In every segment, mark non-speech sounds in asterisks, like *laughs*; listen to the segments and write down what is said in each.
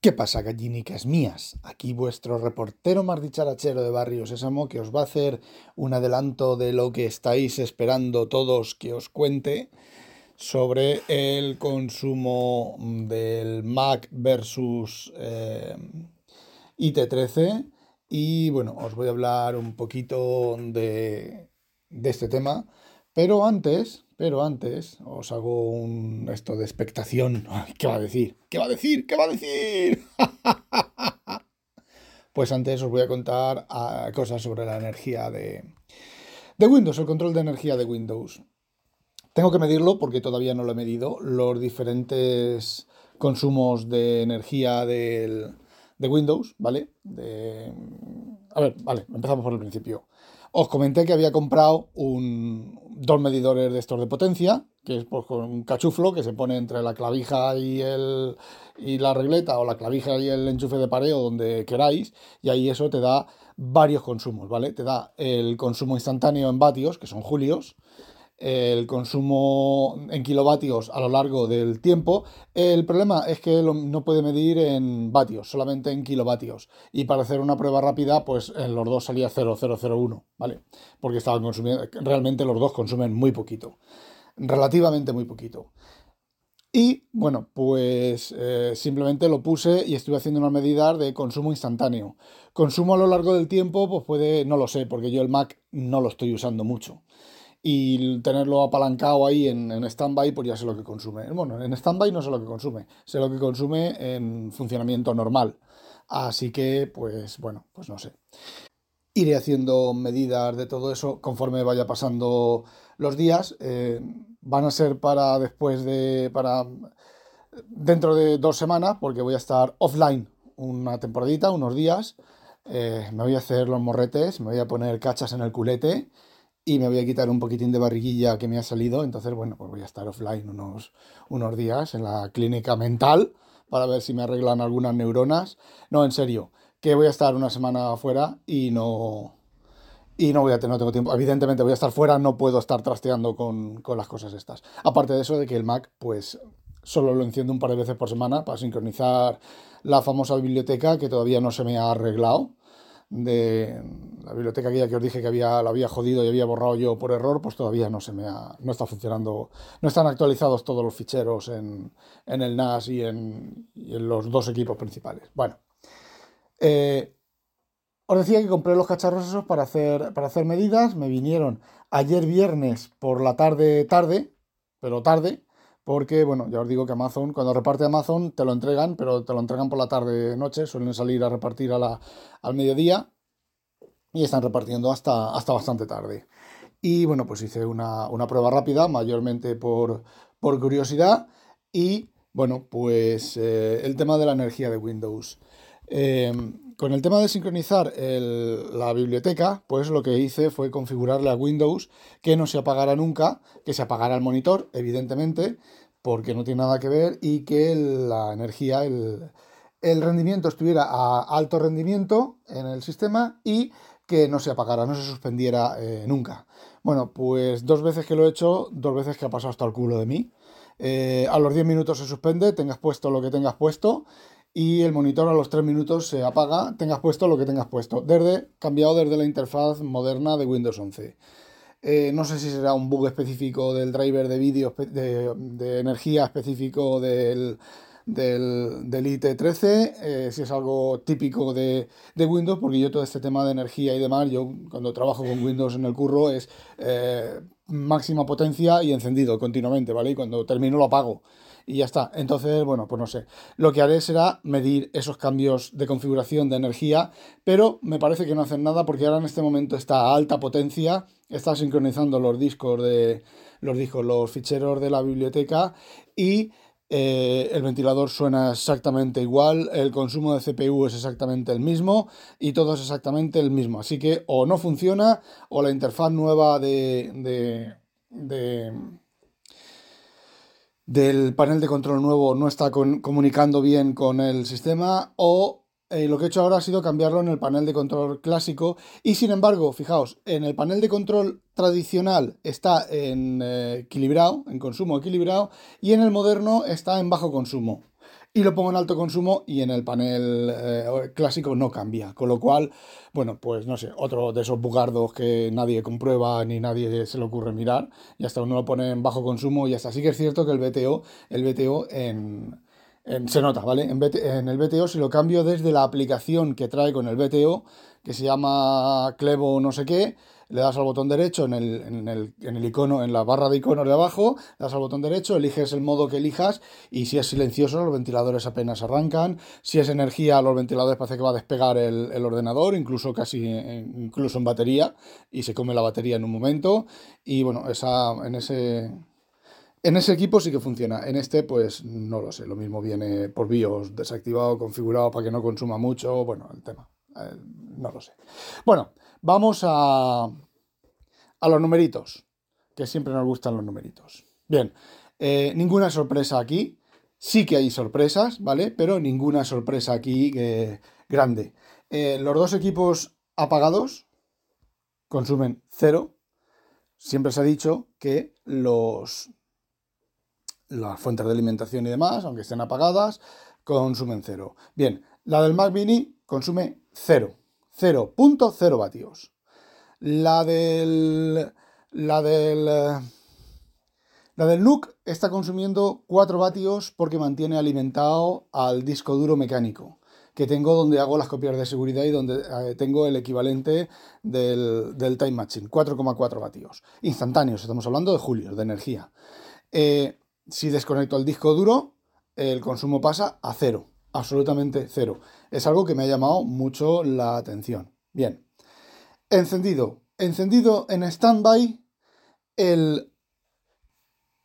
¿Qué pasa, gallinicas mías? Aquí vuestro reportero más dicharachero de Barrio Sésamo que os va a hacer un adelanto de lo que estáis esperando todos que os cuente sobre el consumo del Mac versus eh, IT13 y bueno, os voy a hablar un poquito de, de este tema, pero antes, pero antes os hago un esto de expectación. *laughs* ¿Qué va a decir? ¿Qué va a decir? ¿Qué va a decir? *laughs* pues antes os voy a contar ah, cosas sobre la energía de, Windows, el control de energía de Windows. Tengo que medirlo porque todavía no lo he medido. Los diferentes consumos de energía del, de Windows, ¿vale? A ver, vale, empezamos por el principio. Os comenté que había comprado un, dos medidores de estos de potencia, que es pues, con un cachuflo que se pone entre la clavija y, el, y la regleta, o la clavija y el enchufe de pareo, donde queráis, y ahí eso te da varios consumos, ¿vale? Te da el consumo instantáneo en vatios, que son julios, el consumo en kilovatios a lo largo del tiempo. El problema es que no puede medir en vatios, solamente en kilovatios. Y para hacer una prueba rápida, pues en los dos salía 0,001, ¿vale? Porque estaban consumiendo, realmente los dos consumen muy poquito, relativamente muy poquito. Y bueno, pues eh, simplemente lo puse y estuve haciendo unas medidas de consumo instantáneo. Consumo a lo largo del tiempo, pues puede, no lo sé, porque yo el Mac no lo estoy usando mucho y tenerlo apalancado ahí en, en stand-by, pues ya sé lo que consume. Bueno, en stand-by no sé lo que consume, sé lo que consume en funcionamiento normal. Así que, pues bueno, pues no sé. Iré haciendo medidas de todo eso conforme vaya pasando los días. Eh, van a ser para después de. para. dentro de dos semanas, porque voy a estar offline una temporadita, unos días. Eh, me voy a hacer los morretes, me voy a poner cachas en el culete y me voy a quitar un poquitín de barriguilla que me ha salido, entonces bueno, pues voy a estar offline unos, unos días en la clínica mental para ver si me arreglan algunas neuronas. No, en serio, que voy a estar una semana afuera y no, y no voy a tener, no tengo tiempo. Evidentemente voy a estar fuera, no puedo estar trasteando con, con, las cosas estas. Aparte de eso, de que el Mac, pues solo lo enciendo un par de veces por semana para sincronizar la famosa biblioteca que todavía no se me ha arreglado de la biblioteca aquella que os dije que había, la había jodido y había borrado yo por error, pues todavía no se me ha, no está funcionando, no están actualizados todos los ficheros en, en el NAS y en, los dos equipos principales. Bueno, eh, os decía que compré los cacharros esos para hacer, para hacer medidas, me vinieron ayer viernes por la tarde, tarde, pero tarde, porque, bueno, ya os digo que Amazon, cuando reparte Amazon, te lo entregan, pero te lo entregan por la tarde-noche, suelen salir a repartir a la, al mediodía y están repartiendo hasta, hasta bastante tarde. Y bueno, pues hice una, prueba rápida, mayormente por, por curiosidad, y bueno, pues eh, el tema de la energía de Windows. Eh, con el tema de sincronizar la biblioteca, pues lo que hice fue configurarle a Windows que no se apagara nunca, que se apagara el monitor, evidentemente, porque no tiene nada que ver, y que la energía, el, rendimiento estuviera a alto rendimiento en el sistema y que no se apagara, no se suspendiera eh, nunca. Bueno, pues dos veces que lo he hecho, dos veces que ha pasado hasta el culo de mí. Eh, a los 10 minutos se suspende, tengas puesto lo que tengas puesto y el monitor a los 3 minutos se apaga, tengas puesto lo que tengas puesto, desde, cambiado desde la interfaz moderna de Windows 11. Eh, no sé si será un bug específico del driver de vídeo de, energía específico del, del, del IT13, eh, si es algo típico de, de, Windows, porque yo todo este tema de energía y demás, yo cuando trabajo con Windows en el curro es eh, máxima potencia y encendido continuamente, ¿vale? Y cuando termino lo apago y ya está. Entonces, bueno, pues no sé. Lo que haré será medir esos cambios de configuración de energía, pero me parece que no hacen nada porque ahora en este momento está a alta potencia, está sincronizando los discos de los discos, los ficheros de la biblioteca y eh, el ventilador suena exactamente igual, el consumo de CPU es exactamente el mismo y todo es exactamente el mismo. Así que o no funciona o la interfaz nueva de, del panel de control nuevo no está comunicando bien con el sistema o eh, lo que he hecho ahora ha sido cambiarlo en el panel de control clásico y sin embargo, fijaos, en el panel de control tradicional está en eh, equilibrado, en consumo equilibrado y en el moderno está en bajo consumo. Y lo pongo en alto consumo y en el panel eh, clásico no cambia. Con lo cual, bueno, pues no sé, otro de esos bugardos que nadie comprueba ni nadie se le ocurre mirar. Y hasta uno lo pone en bajo consumo y hasta sí que es cierto que el BTO, el BTO en, se nota, ¿vale? En, el BTO, si lo cambio desde la aplicación que trae con el BTO, que se llama Clevo no sé qué, le das al botón derecho en el, icono, en la barra de iconos de abajo, le das al botón derecho, eliges el modo que elijas y si es silencioso los ventiladores apenas arrancan, si es energía los ventiladores parece que va a despegar el, el ordenador, incluso casi incluso en batería y se come la batería en un momento y bueno, esa, en ese en ese equipo sí que funciona. En este, pues no lo sé. Lo mismo viene por BIOS desactivado, configurado para que no consuma mucho. Bueno, el tema. Eh, no lo sé. Bueno, vamos a, a los numeritos. Que siempre nos gustan los numeritos. Bien, eh, ninguna sorpresa aquí. Sí que hay sorpresas, ¿vale? Pero ninguna sorpresa aquí eh, grande. los dos equipos apagados consumen cero. Siempre se ha dicho que los las fuentes de alimentación y demás, aunque estén apagadas, consumen cero. Bien, la del Mac Mini consume cero. 0.0 vatios. La del. La del. La del NUC está consumiendo 4 vatios porque mantiene alimentado al disco duro mecánico que tengo donde hago las copias de seguridad y donde eh, tengo el equivalente del, Time Machine, 4,4 vatios. Instantáneos, estamos hablando de julio, de energía. Eh, si desconecto el disco duro, el consumo pasa a cero, absolutamente cero. Es algo que me ha llamado mucho la atención. Bien, encendido. Encendido en standby el...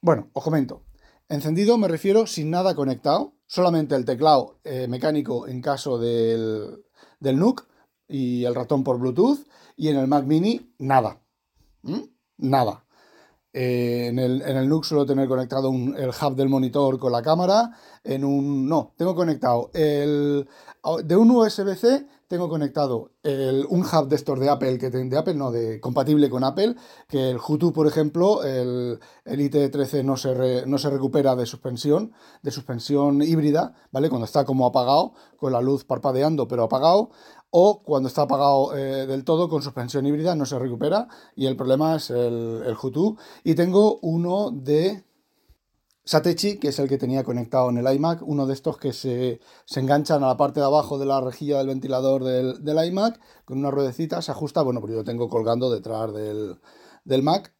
Bueno, os comento. Encendido me refiero sin nada conectado, solamente el teclado eh, mecánico en caso del, del NUC y el ratón por Bluetooth, y en el Mac mini nada. ¿Mm? Nada. Eh, en, el, en el NUC suelo tener conectado el hub del monitor con la cámara. En un. No, tengo conectado el. De un USB-C tengo conectado el, un hub de estos de Apple, que de Apple, no, de compatible con Apple, que el Hutu, por ejemplo, el, el IT13 no se, no se recupera de suspensión, de suspensión híbrida, ¿vale? Cuando está como apagado, con la luz parpadeando, pero apagado o cuando está apagado eh, del todo con suspensión híbrida no se recupera y el problema es el, el Hutu. Y tengo uno de Satechi, que es el que tenía conectado en el iMac, uno de estos que se, enganchan a la parte de abajo de la rejilla del ventilador del, iMac con una ruedecita, se ajusta, bueno, pues yo lo tengo colgando detrás del, Mac,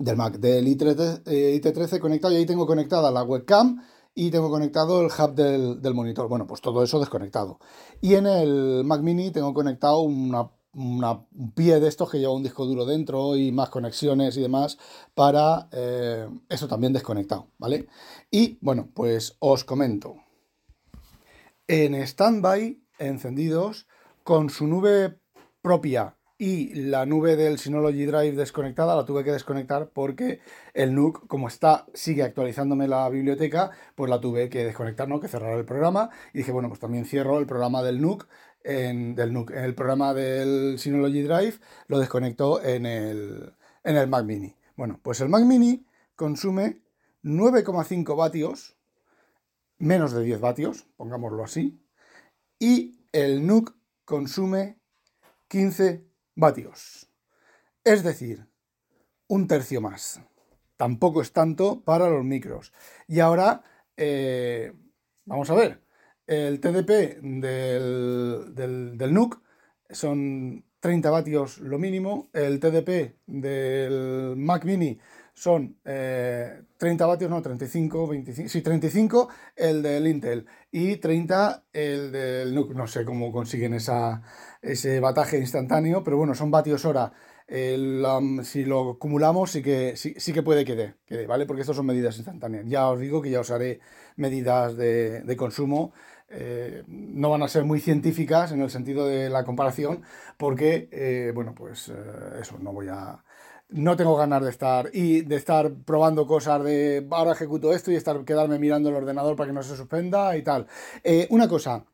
del Mac, del IT13, IT13 conectado y ahí tengo conectada la webcam y tengo conectado el hub del, monitor. Bueno, pues todo eso desconectado. Y en el Mac Mini tengo conectado una, un pie de estos que lleva un disco duro dentro y más conexiones y demás para eh, eso también desconectado, ¿vale? Y bueno, pues os comento. En standby, encendidos, con su nube propia y la nube del Synology Drive desconectada la tuve que desconectar porque el NUC, como está, sigue actualizándome la biblioteca, pues la tuve que desconectar, ¿no? Que cerrar el programa. Y dije, bueno, pues también cierro el programa del NUC, en, del NUC, el programa del Synology Drive lo desconecto en el, en el Mac Mini. Bueno, pues el Mac Mini consume 9,5 vatios, menos de 10 vatios, pongámoslo así, y el NUC consume 15 vatios. Es decir, un tercio más. Tampoco es tanto para los micros. Y ahora, eh, vamos a ver, el TDP del, del, NUC son 30 vatios lo mínimo, el TDP del Mac Mini son 30 eh, vatios, no, 35, 25, sí, 35 el del Intel y 30 el del NUC. No sé cómo consiguen esa, ese bataje instantáneo, pero bueno, son vatios hora si lo acumulamos sí que, sí, que puede que ¿vale? Porque estas son medidas instantáneas. Ya os digo que ya os haré medidas de, consumo. Eh, no van a ser muy científicas en el sentido de la comparación, porque, eh, bueno, pues eso, no voy a, no tengo ganas de estar y de estar probando cosas de ahora ejecuto esto y estar quedarme mirando el ordenador para que no se suspenda y tal. Eh, una cosa,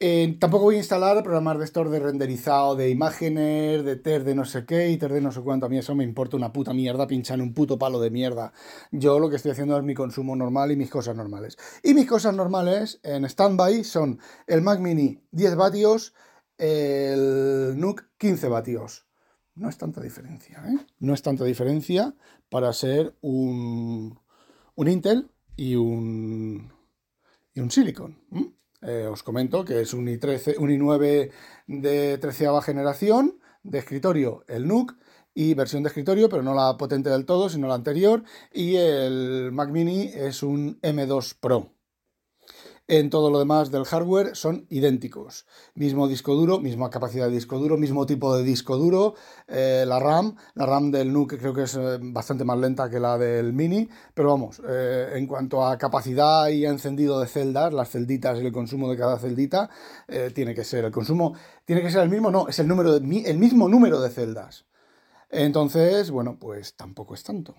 eh, tampoco voy a instalar programas de estos de renderizado de imágenes, de test de no sé qué y test de no sé cuánto. A mí eso me importa una puta mierda pinchar un puto palo de mierda. Yo lo que estoy haciendo es mi consumo normal y mis cosas normales. Y mis cosas normales en standby son el Mac Mini 10 vatios, el NUC 15 vatios no es tanta diferencia, ¿eh? No es tanta diferencia para ser un, un Intel y un, y un Silicon. Eh, os comento que es un i13, un i9 de 13 generación de escritorio, el NUC, y versión de escritorio, pero no la potente del todo, sino la anterior, y el Mac Mini es un M2 Pro. En todo lo demás del hardware son idénticos. Mismo disco duro, misma capacidad de disco duro, mismo tipo de disco duro. Eh, la RAM, la RAM del NUC creo que es eh, bastante más lenta que la del Mini, pero vamos, eh, en cuanto a capacidad y encendido de celdas, las celditas y el consumo de cada celdita, tiene que ser el consumo, tiene que ser el mismo, no, es el, número el mismo número de celdas. Entonces, bueno, pues tampoco es tanto.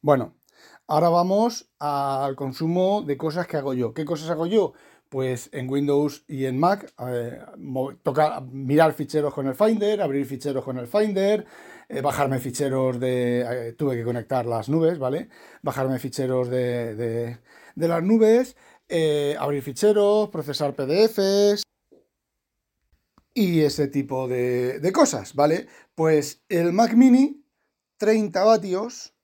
Bueno, Ahora vamos al consumo de cosas que hago yo. ¿Qué cosas hago yo? Pues en Windows y en Mac toca mirar ficheros con el Finder, abrir ficheros con el Finder, eh, bajarme ficheros de... Eh, tuve que conectar las nubes, ¿vale? Bajarme ficheros de, las nubes, eh, abrir ficheros, procesar PDFs y ese tipo de, de cosas, ¿vale? Pues el Mac mini, 30 vatios,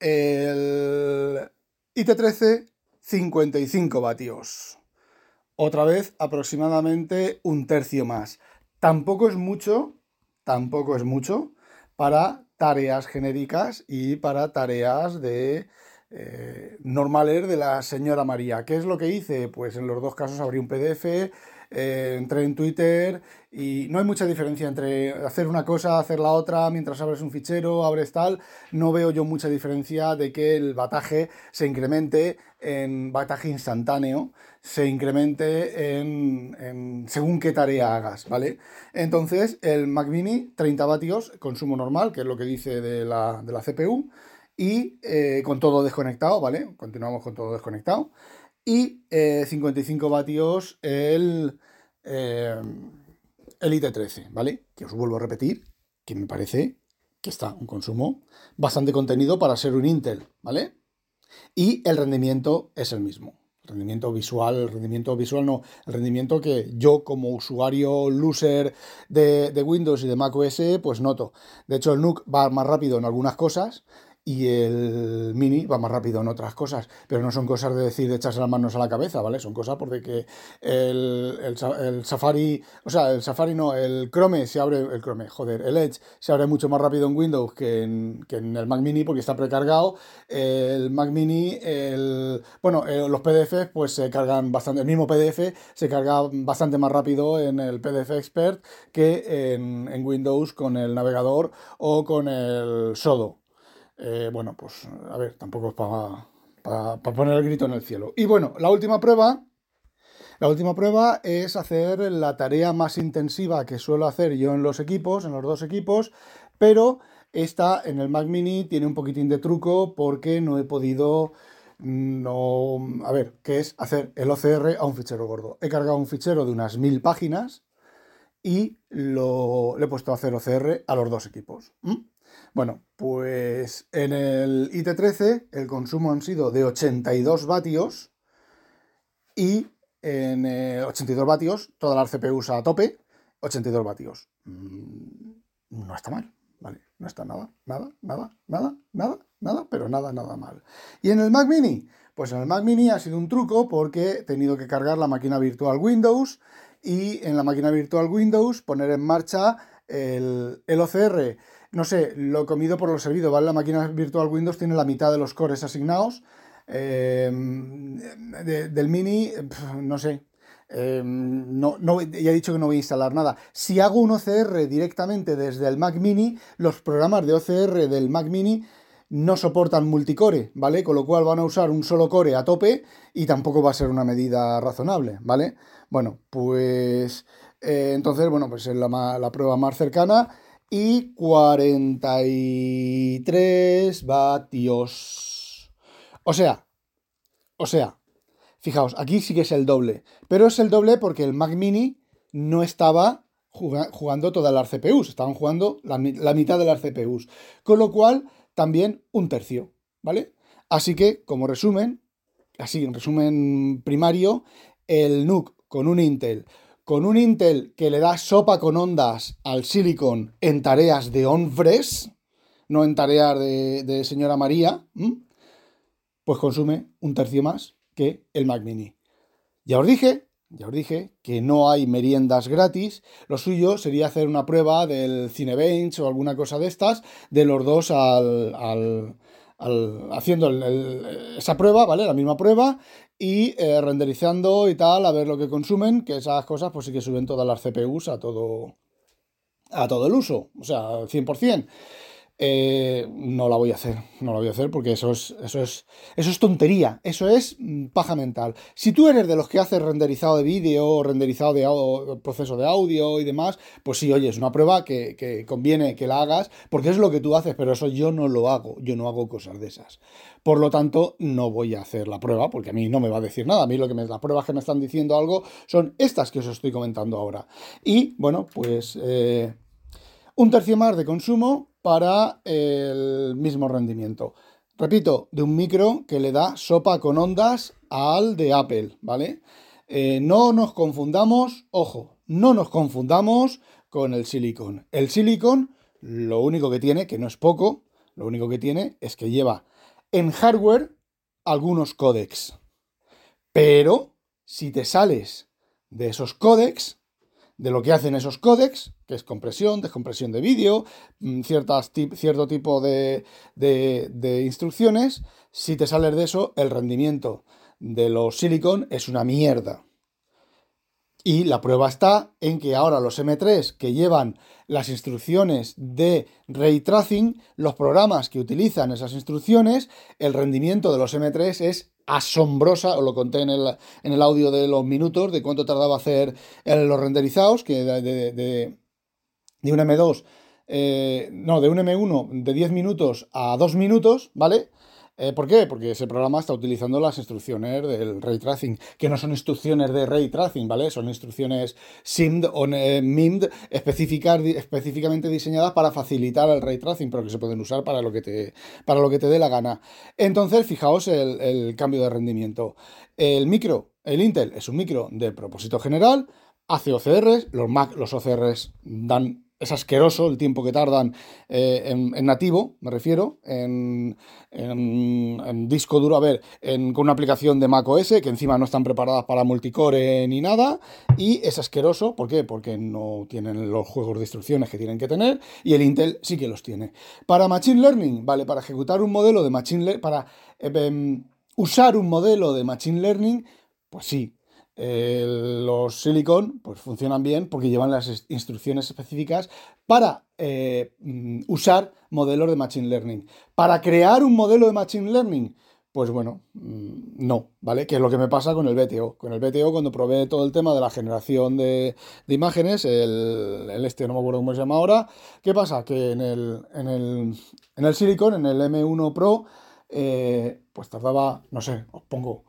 el IT13, 55 vatios. Otra vez aproximadamente un tercio más. Tampoco es mucho, tampoco es mucho para tareas genéricas y para tareas de eh, normales de la señora María. ¿Qué es lo que hice? Pues en los dos casos abrí un PDF, eh, entré en Twitter y no hay mucha diferencia entre hacer una cosa, hacer la otra, mientras abres un fichero, abres tal. No veo yo mucha diferencia de que el bataje se incremente en bataje instantáneo, se incremente en, según qué tarea hagas, ¿vale? Entonces, el Mac Mini, 30 vatios, consumo normal, que es lo que dice de la, CPU, y eh, con todo desconectado, ¿vale? Continuamos con todo desconectado y 55 eh, vatios el, eh, el IT13, ¿vale? Que os vuelvo a repetir, que me parece que está un consumo bastante contenido para ser un Intel, ¿vale? Y el rendimiento es el mismo. Rendimiento visual, el rendimiento visual no, el rendimiento que yo como usuario loser de, de Windows y de macOS pues noto. De hecho el NUC va más rápido en algunas cosas, y el Mini va más rápido en otras cosas, pero no son cosas de decir de echarse las manos a la cabeza, ¿vale? Son cosas porque que el, el, Safari, o sea, el Safari no, el Chrome se abre, el Chrome, joder, el Edge se abre mucho más rápido en Windows que en, que en el Mac Mini porque está precargado. El Mac Mini, el, bueno, eh, los PDFs pues se cargan bastante, el mismo PDF se carga bastante más rápido en el PDF Expert que en, en Windows con el navegador o con el Sodo. Eh, bueno, pues a ver, tampoco es para poner el grito en el cielo. Y bueno, la última prueba, la última prueba es hacer la tarea más intensiva que suelo hacer yo en los equipos, en los dos equipos, pero esta en el Mac Mini tiene un poquitín de truco porque no he podido no, a ver, ¿qué es hacer el OCR a un fichero gordo. He cargado un fichero de unas mil páginas y lo, le he puesto a hacer OCR a los dos equipos. Bueno, pues en el IT13 el consumo han sido de 82 vatios y en 82 vatios, todas las CPUs a tope, 82 vatios. Mm, no está mal, ¿vale? No está nada, nada, nada, nada, nada, nada, pero nada, nada mal. Y en el Mac Mini, pues en el Mac Mini ha sido un truco porque he tenido que cargar la máquina virtual Windows y en la máquina virtual Windows poner en marcha el, el OCR no sé, lo comido por lo servido, ¿vale? La máquina virtual Windows tiene la mitad de los cores asignados. Eh, del mini, no sé. Em, no, no, ya he dicho que no voy a instalar nada. Si hago un OCR directamente desde el Mac Mini, los programas de OCR del Mac Mini no soportan multicore, ¿vale? Con lo cual van a usar un solo core a tope y tampoco va a ser una medida razonable, ¿vale? Bueno, pues eh, entonces, bueno, pues es la, la prueba más cercana y 43 vatios. O sea, o sea, fijaos, aquí sí que es el doble, pero es el doble porque el Mac Mini no estaba jugando todas las CPUs, estaban jugando la, mitad de las CPUs, con lo cual también un tercio, ¿vale? Así que, como resumen, así en resumen primario, el NUC con un Intel con un Intel que le da sopa con ondas al Silicon en tareas de on-fresh, no en tareas de, señora María, pues consume un tercio más que el Mac Mini. Ya os dije, ya os dije que no hay meriendas gratis. Lo suyo sería hacer una prueba del Cinebench o alguna cosa de estas, de los dos al, haciendo esa prueba, ¿vale? La misma prueba y eh, renderizando y tal, a ver lo que consumen, que esas cosas pues sí que suben todas las CPUs a todo, a todo el uso, o sea, 100%. Eh, no la voy a hacer, no la voy a hacer porque eso es, eso es, eso es tontería, eso es mm, paja mental. Si tú eres de los que haces renderizado de vídeo, renderizado de proceso de audio y demás, pues sí, oye, es una prueba que, que, conviene que la hagas porque es lo que tú haces, pero eso yo no lo hago, yo no hago cosas de esas. Por lo tanto, no voy a hacer la prueba porque a mí no me va a decir nada. A mí lo que las pruebas que me están diciendo algo son estas que os estoy comentando ahora. Y bueno, pues eh, un tercio más de consumo para el mismo rendimiento. Repito, de un micro que le da sopa con ondas al de Apple, ¿vale? Eh, no nos confundamos, ojo, no nos confundamos con el silicon. El silicon, lo único que tiene, que no es poco, lo único que tiene es que lleva en hardware algunos códecs. Pero si te sales de esos códecs, de lo que hacen esos códecs, que es compresión, descompresión de vídeo, mm, cierto tipo de, de, instrucciones, si te sales de eso, el rendimiento de los silicon es una mierda. Y la prueba está en que ahora los M3 que llevan las instrucciones de ray tracing, los programas que utilizan esas instrucciones, el rendimiento de los M3 es asombrosa, os lo conté en el, en el audio de los minutos, de cuánto tardaba hacer los renderizados, que de, de, de un M2, eh, no, de un M1 de 10 minutos a 2 minutos, ¿vale? Eh, ¿Por qué? Porque ese programa está utilizando las instrucciones del ray tracing, que no son instrucciones de ray tracing, ¿vale? Son instrucciones SIMD o eh, MIMD específicamente diseñadas para facilitar el ray tracing, pero que se pueden usar para lo que te, para lo que te dé la gana. Entonces, fijaos el, cambio de rendimiento. El micro, el Intel, es un micro de propósito general, hace OCRs, los Mac, los OCRs dan es asqueroso el tiempo que tardan eh, en, nativo, me refiero, en, disco duro, a ver, con una aplicación de Mac OS, que encima no están preparadas para multicore ni nada, y es asqueroso, ¿por qué? Porque no tienen los juegos de instrucciones que tienen que tener, y el Intel sí que los tiene. Para Machine Learning, vale, para ejecutar un modelo de Machine Learning, para eh, em, usar un modelo de Machine Learning, pues sí, los silicon pues funcionan bien porque llevan las instrucciones específicas para eh, mm, usar modelos de Machine Learning. Para crear un modelo de Machine Learning, pues bueno, mm, no, ¿vale? Que es lo que me pasa con el BTO. Con el BTO, cuando probé todo el tema de la generación de, imágenes, el, este no me acuerdo cómo se llama ahora, ¿qué pasa? Que en el, en el, en el Silicon, en el M1 Pro, eh, pues tardaba, no sé, os pongo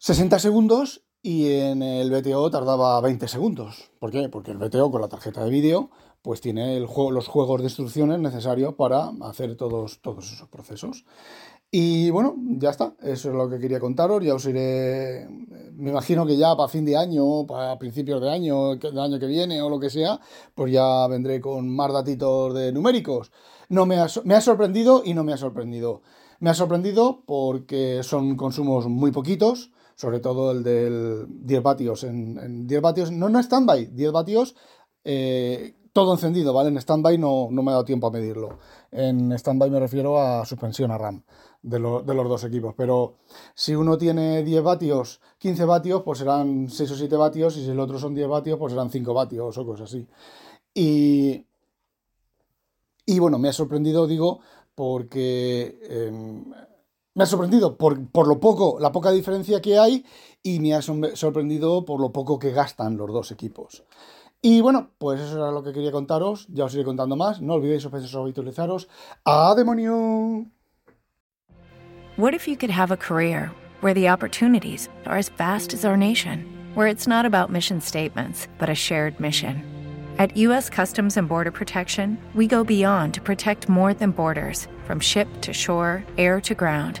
60 segundos y en el BTO tardaba 20 segundos. ¿Por qué? Porque el BTO con la tarjeta de vídeo pues tiene los juegos de instrucciones necesarios para hacer todos, esos procesos. Y bueno, ya está, eso es lo que quería contaros, ya os iré, me imagino que ya para fin de año, para principios de año, del año que viene o lo que sea, pues ya vendré con más datitos de numéricos. No me ha sorprendido y no me ha sorprendido. Me ha sorprendido porque son consumos muy poquitos, sobre todo el del 10 vatios. En, 10 vatios, no en standby, 10 vatios, eh, todo encendido, ¿vale? En standby no, no me ha dado tiempo a medirlo. En standby me refiero a suspensión a RAM, de, los dos equipos. Pero si uno tiene 10 vatios, 15 vatios, pues serán 6 o 7 vatios, y si el otro son 10 vatios, pues serán 5 vatios o cosas así. Y, y bueno, me ha sorprendido, digo, porque em, me ha sorprendido por, por, lo poco, la poca diferencia que hay y me ha sorprendido por lo poco que gastan los dos equipos. Y bueno, pues eso era lo que quería contaros. Ya os iré contando más. No olvidéis habitualizaros. ¡A demonio! What if you could have a career where the opportunities are as vast as our nation, where it's not about mission statements, but a shared mission? At U.S. Customs and Border Protection, we go beyond to protect more than borders from ship to shore, air to ground.